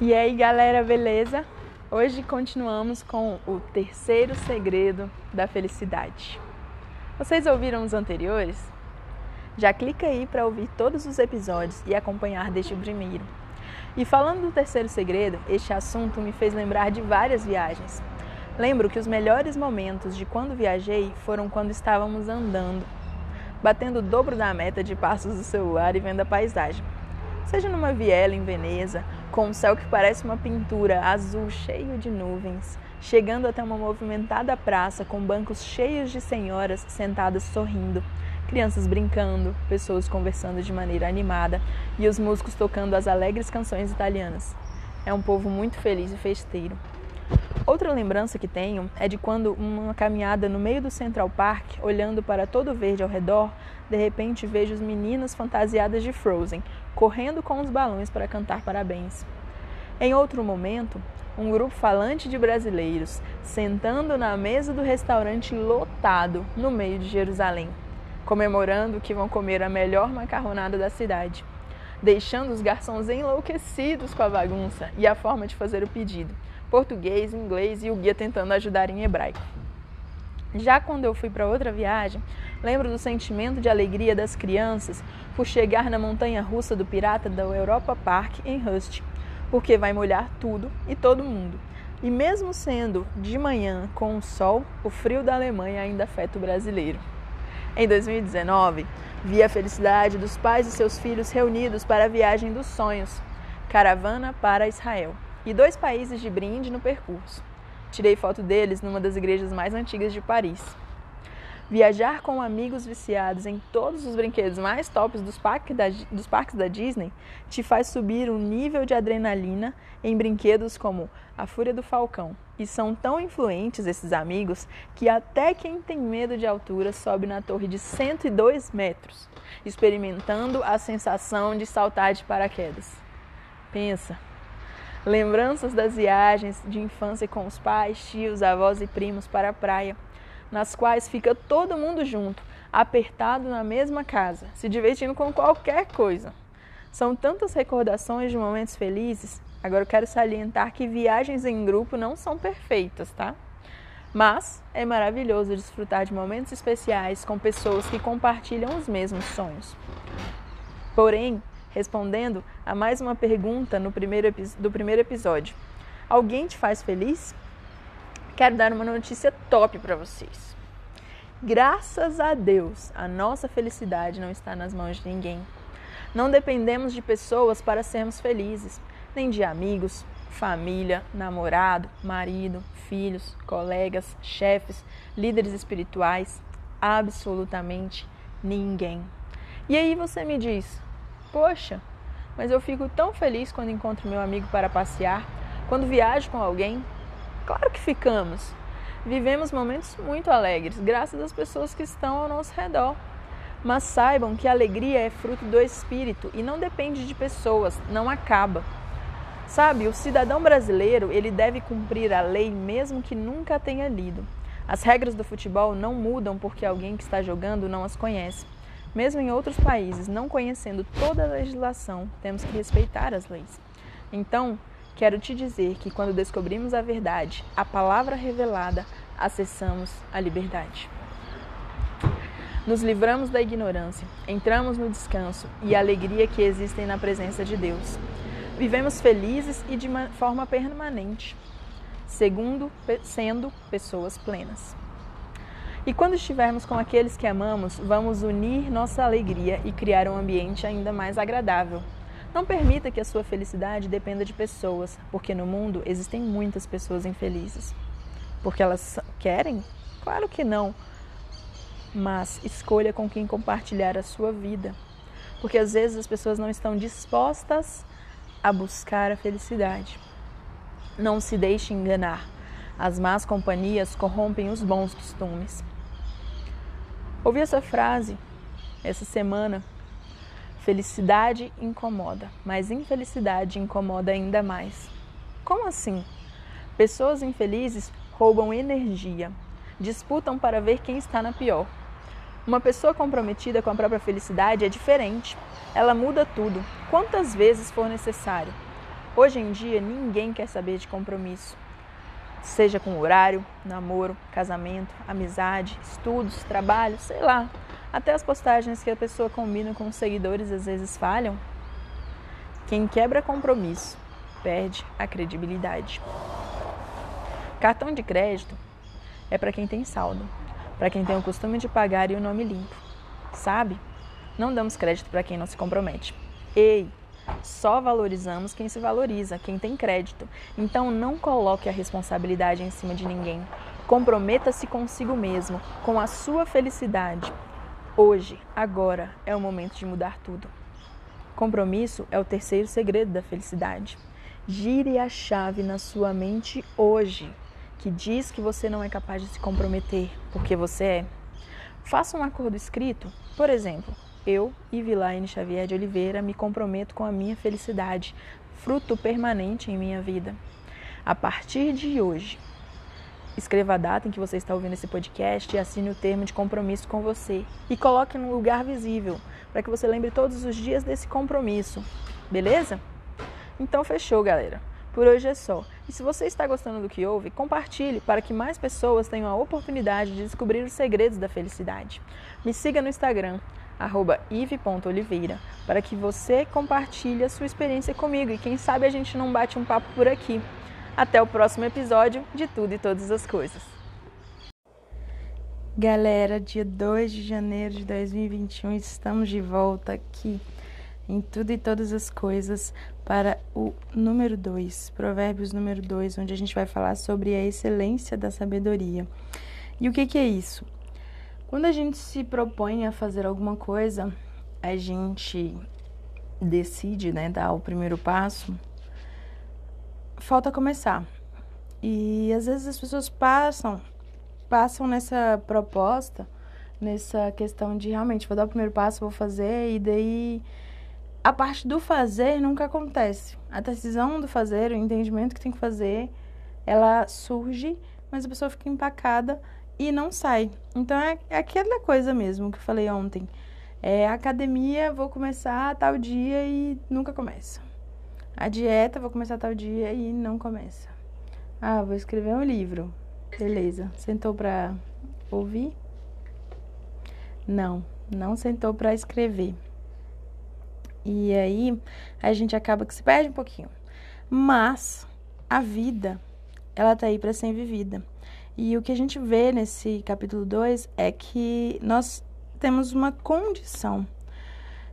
E aí, galera, beleza? Hoje continuamos com o terceiro segredo da felicidade. Vocês ouviram os anteriores? Já clica aí para ouvir todos os episódios e acompanhar deste primeiro. E falando do terceiro segredo, este assunto me fez lembrar de várias viagens. Lembro que os melhores momentos de quando viajei foram quando estávamos andando, batendo o dobro da meta de passos do celular e vendo a paisagem seja numa viela em Veneza, com um céu que parece uma pintura azul cheio de nuvens, chegando até uma movimentada praça com bancos cheios de senhoras sentadas sorrindo, crianças brincando, pessoas conversando de maneira animada e os músicos tocando as alegres canções italianas. É um povo muito feliz e festeiro. Outra lembrança que tenho é de quando uma caminhada no meio do Central Park, olhando para todo o verde ao redor, de repente vejo as meninas fantasiadas de Frozen, correndo com os balões para cantar parabéns. Em outro momento, um grupo falante de brasileiros sentando na mesa do restaurante lotado no meio de Jerusalém, comemorando que vão comer a melhor macarronada da cidade, deixando os garçons enlouquecidos com a bagunça e a forma de fazer o pedido português, inglês e o guia tentando ajudar em hebraico. Já quando eu fui para outra viagem, lembro do sentimento de alegria das crianças por chegar na montanha russa do pirata da Europa Park em Rust, porque vai molhar tudo e todo mundo. E mesmo sendo de manhã com o sol, o frio da Alemanha ainda afeta o brasileiro. Em 2019, vi a felicidade dos pais e seus filhos reunidos para a viagem dos sonhos, caravana para Israel e dois países de brinde no percurso. Tirei foto deles numa das igrejas mais antigas de Paris. Viajar com amigos viciados em todos os brinquedos mais tops dos parques, da, dos parques da Disney te faz subir o nível de adrenalina em brinquedos como a Fúria do Falcão. E são tão influentes esses amigos que até quem tem medo de altura sobe na torre de 102 metros, experimentando a sensação de saltar de paraquedas. Pensa, Lembranças das viagens de infância com os pais, tios, avós e primos para a praia, nas quais fica todo mundo junto, apertado na mesma casa, se divertindo com qualquer coisa. São tantas recordações de momentos felizes. Agora eu quero salientar que viagens em grupo não são perfeitas, tá? Mas é maravilhoso desfrutar de momentos especiais com pessoas que compartilham os mesmos sonhos. Porém, respondendo a mais uma pergunta no primeiro, do primeiro episódio. Alguém te faz feliz? Quero dar uma notícia top para vocês. Graças a Deus, a nossa felicidade não está nas mãos de ninguém. Não dependemos de pessoas para sermos felizes, nem de amigos, família, namorado, marido, filhos, colegas, chefes, líderes espirituais, absolutamente ninguém. E aí você me diz: Poxa, mas eu fico tão feliz quando encontro meu amigo para passear, quando viajo com alguém. Claro que ficamos. Vivemos momentos muito alegres, graças às pessoas que estão ao nosso redor. Mas saibam que a alegria é fruto do espírito e não depende de pessoas, não acaba. Sabe, o cidadão brasileiro, ele deve cumprir a lei mesmo que nunca tenha lido. As regras do futebol não mudam porque alguém que está jogando não as conhece. Mesmo em outros países, não conhecendo toda a legislação, temos que respeitar as leis. Então, quero te dizer que quando descobrimos a verdade, a palavra revelada, acessamos a liberdade. Nos livramos da ignorância, entramos no descanso e alegria que existem na presença de Deus. Vivemos felizes e de forma permanente, segundo sendo pessoas plenas. E quando estivermos com aqueles que amamos, vamos unir nossa alegria e criar um ambiente ainda mais agradável. Não permita que a sua felicidade dependa de pessoas, porque no mundo existem muitas pessoas infelizes. Porque elas querem? Claro que não. Mas escolha com quem compartilhar a sua vida. Porque às vezes as pessoas não estão dispostas a buscar a felicidade. Não se deixe enganar. As más companhias corrompem os bons costumes. Ouvi essa frase essa semana. Felicidade incomoda, mas infelicidade incomoda ainda mais. Como assim? Pessoas infelizes roubam energia, disputam para ver quem está na pior. Uma pessoa comprometida com a própria felicidade é diferente. Ela muda tudo, quantas vezes for necessário. Hoje em dia, ninguém quer saber de compromisso. Seja com horário, namoro, casamento, amizade, estudos, trabalho, sei lá. Até as postagens que a pessoa combina com os seguidores às vezes falham. Quem quebra compromisso perde a credibilidade. Cartão de crédito é para quem tem saldo, para quem tem o costume de pagar e o nome limpo. Sabe? Não damos crédito para quem não se compromete. Ei, só valorizamos quem se valoriza, quem tem crédito. Então não coloque a responsabilidade em cima de ninguém. Comprometa-se consigo mesmo, com a sua felicidade. Hoje, agora, é o momento de mudar tudo. Compromisso é o terceiro segredo da felicidade. Gire a chave na sua mente hoje, que diz que você não é capaz de se comprometer, porque você é. Faça um acordo escrito, por exemplo, eu, Ivilaine Xavier de Oliveira, me comprometo com a minha felicidade, fruto permanente em minha vida. A partir de hoje, escreva a data em que você está ouvindo esse podcast e assine o termo de compromisso com você. E coloque num lugar visível, para que você lembre todos os dias desse compromisso. Beleza? Então fechou, galera. Por hoje é só. E se você está gostando do que ouve, compartilhe para que mais pessoas tenham a oportunidade de descobrir os segredos da felicidade. Me siga no Instagram, ive.oliveira, para que você compartilhe a sua experiência comigo e quem sabe a gente não bate um papo por aqui. Até o próximo episódio de Tudo e Todas as Coisas. Galera, dia 2 de janeiro de 2021, estamos de volta aqui em Tudo e Todas as Coisas para o número 2, Provérbios número 2, onde a gente vai falar sobre a excelência da sabedoria. E o que, que é isso? Quando a gente se propõe a fazer alguma coisa, a gente decide, né, dar o primeiro passo, falta começar. E às vezes as pessoas passam, passam nessa proposta, nessa questão de realmente vou dar o primeiro passo, vou fazer, e daí a parte do fazer nunca acontece. A decisão do fazer, o entendimento que tem que fazer, ela surge, mas a pessoa fica empacada e não sai. Então é, é aquela coisa mesmo que eu falei ontem. É academia, vou começar tal dia e nunca começa. A dieta, vou começar tal dia e não começa. Ah, vou escrever um livro. Beleza. Sentou para ouvir? Não, não sentou para escrever. E aí a gente acaba que se perde um pouquinho. Mas a vida, ela tá aí para ser vivida. E o que a gente vê nesse capítulo 2 é que nós temos uma condição.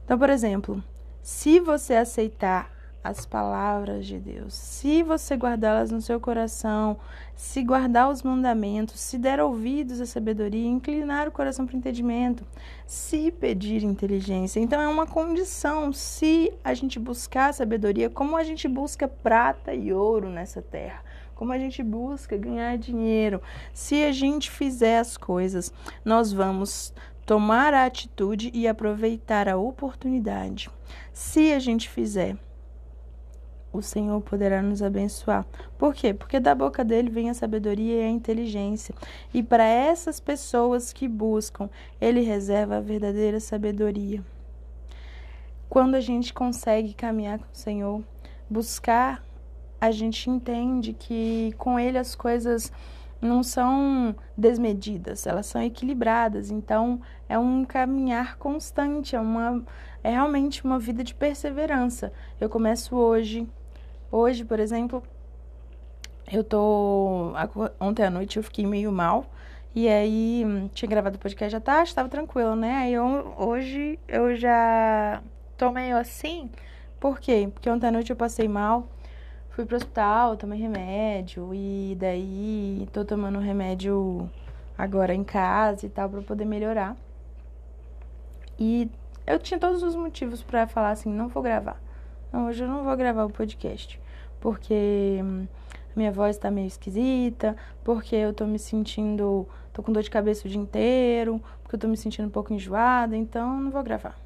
Então, por exemplo, se você aceitar as palavras de Deus, se você guardá-las no seu coração, se guardar os mandamentos, se der ouvidos à sabedoria, inclinar o coração para o entendimento, se pedir inteligência. Então é uma condição, se a gente buscar a sabedoria, como a gente busca prata e ouro nessa terra como a gente busca ganhar dinheiro. Se a gente fizer as coisas, nós vamos tomar a atitude e aproveitar a oportunidade. Se a gente fizer, o Senhor poderá nos abençoar. Por quê? Porque da boca dele vem a sabedoria e a inteligência. E para essas pessoas que buscam, ele reserva a verdadeira sabedoria. Quando a gente consegue caminhar com o Senhor, buscar a gente entende que com ele as coisas não são desmedidas, elas são equilibradas. Então, é um caminhar constante, é uma é realmente uma vida de perseverança. Eu começo hoje. Hoje, por exemplo, eu tô ontem à noite eu fiquei meio mal e aí tinha gravado o podcast já tarde, estava tranquilo, né? Aí eu, hoje eu já tô meio assim. Por quê? Porque ontem à noite eu passei mal fui pro hospital, tomei remédio e daí tô tomando remédio agora em casa e tal para poder melhorar. E eu tinha todos os motivos para falar assim, não vou gravar. Não, hoje eu não vou gravar o podcast, porque minha voz tá meio esquisita, porque eu tô me sentindo, tô com dor de cabeça o dia inteiro, porque eu tô me sentindo um pouco enjoada, então não vou gravar.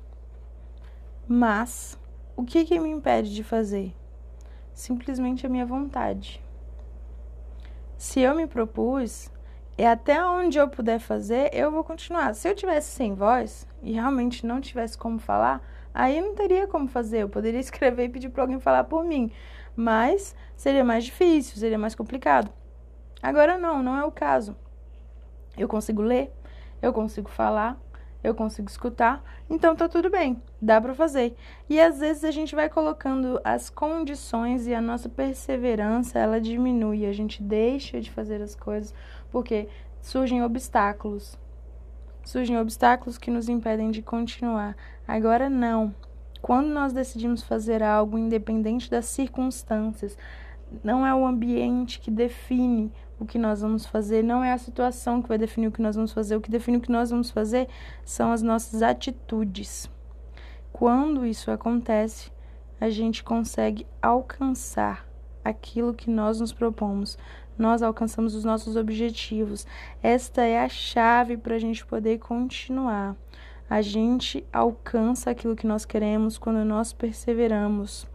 Mas o que que me impede de fazer? Simplesmente a minha vontade. Se eu me propus, é até onde eu puder fazer, eu vou continuar. Se eu tivesse sem voz e realmente não tivesse como falar, aí não teria como fazer. Eu poderia escrever e pedir para alguém falar por mim. mas seria mais difícil, seria mais complicado. Agora não, não é o caso. Eu consigo ler, eu consigo falar, eu consigo escutar, então tá tudo bem, dá para fazer. E às vezes a gente vai colocando as condições e a nossa perseverança, ela diminui, a gente deixa de fazer as coisas porque surgem obstáculos. Surgem obstáculos que nos impedem de continuar. Agora não. Quando nós decidimos fazer algo independente das circunstâncias, não é o ambiente que define o que nós vamos fazer, não é a situação que vai definir o que nós vamos fazer. O que define o que nós vamos fazer são as nossas atitudes. Quando isso acontece, a gente consegue alcançar aquilo que nós nos propomos. Nós alcançamos os nossos objetivos. Esta é a chave para a gente poder continuar. A gente alcança aquilo que nós queremos quando nós perseveramos.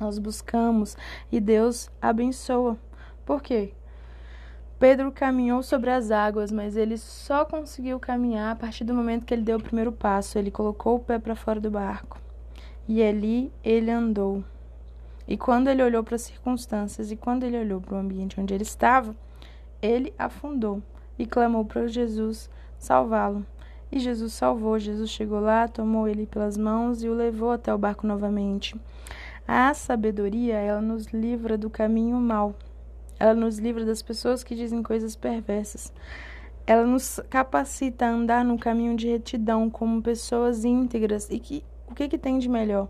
Nós buscamos e Deus abençoa. Por quê? Pedro caminhou sobre as águas, mas ele só conseguiu caminhar a partir do momento que ele deu o primeiro passo. Ele colocou o pé para fora do barco. E ali ele andou. E quando ele olhou para as circunstâncias e quando ele olhou para o ambiente onde ele estava, ele afundou e clamou para Jesus salvá-lo. E Jesus salvou. Jesus chegou lá, tomou ele pelas mãos e o levou até o barco novamente. A sabedoria, ela nos livra do caminho mau. Ela nos livra das pessoas que dizem coisas perversas. Ela nos capacita a andar no caminho de retidão como pessoas íntegras. E que, o que, que tem de melhor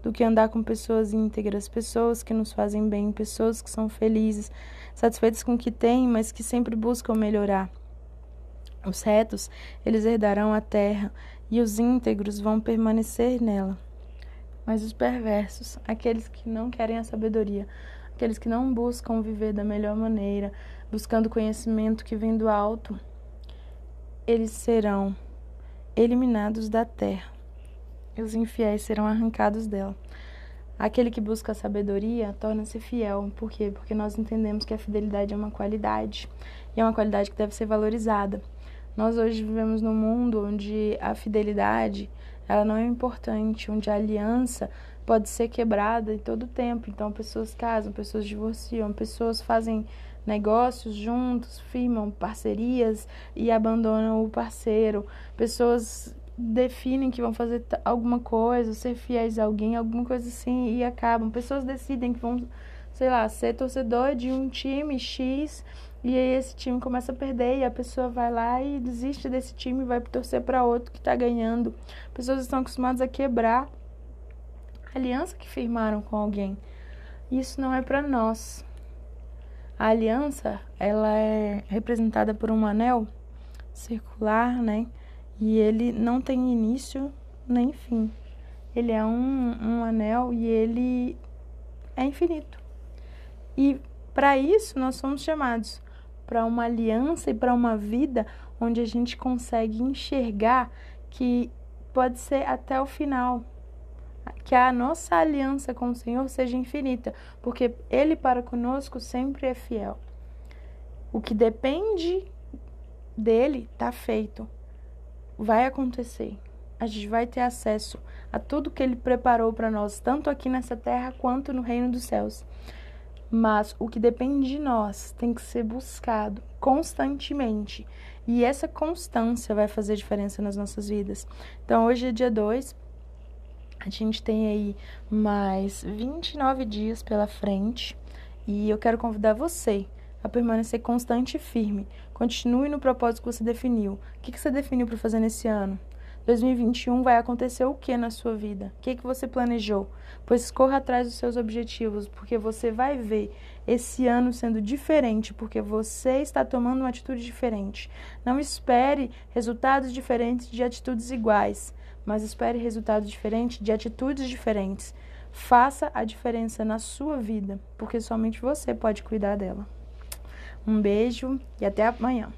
do que andar com pessoas íntegras, pessoas que nos fazem bem, pessoas que são felizes, satisfeitas com o que têm, mas que sempre buscam melhorar. Os retos, eles herdarão a terra, e os íntegros vão permanecer nela. Mas os perversos, aqueles que não querem a sabedoria, aqueles que não buscam viver da melhor maneira, buscando conhecimento que vem do alto, eles serão eliminados da terra e os infiéis serão arrancados dela. Aquele que busca a sabedoria torna-se fiel. Por quê? Porque nós entendemos que a fidelidade é uma qualidade e é uma qualidade que deve ser valorizada. Nós hoje vivemos num mundo onde a fidelidade ela não é importante, onde a aliança pode ser quebrada em todo tempo. Então, pessoas casam, pessoas divorciam, pessoas fazem negócios juntos, firmam parcerias e abandonam o parceiro. Pessoas definem que vão fazer alguma coisa, ser fiéis a alguém, alguma coisa assim e acabam. Pessoas decidem que vão, sei lá, ser torcedor de um time X e aí esse time começa a perder e a pessoa vai lá e desiste desse time e vai torcer para outro que está ganhando. Pessoas estão acostumadas a quebrar aliança que firmaram com alguém. Isso não é para nós. A aliança, ela é representada por um anel circular, né? E ele não tem início nem fim. Ele é um, um anel e ele é infinito. E para isso nós somos chamados para uma aliança e para uma vida onde a gente consegue enxergar que pode ser até o final, que a nossa aliança com o Senhor seja infinita, porque Ele para conosco sempre é fiel. O que depende dele está feito, vai acontecer. A gente vai ter acesso a tudo que Ele preparou para nós, tanto aqui nessa terra quanto no reino dos céus. Mas o que depende de nós tem que ser buscado constantemente. E essa constância vai fazer diferença nas nossas vidas. Então, hoje é dia 2, a gente tem aí mais 29 dias pela frente e eu quero convidar você a permanecer constante e firme. Continue no propósito que você definiu. O que você definiu para fazer nesse ano? 2021 vai acontecer o que na sua vida? O que, que você planejou? Pois corra atrás dos seus objetivos, porque você vai ver esse ano sendo diferente, porque você está tomando uma atitude diferente. Não espere resultados diferentes de atitudes iguais mas espere resultados diferentes de atitudes diferentes. Faça a diferença na sua vida, porque somente você pode cuidar dela. Um beijo e até amanhã.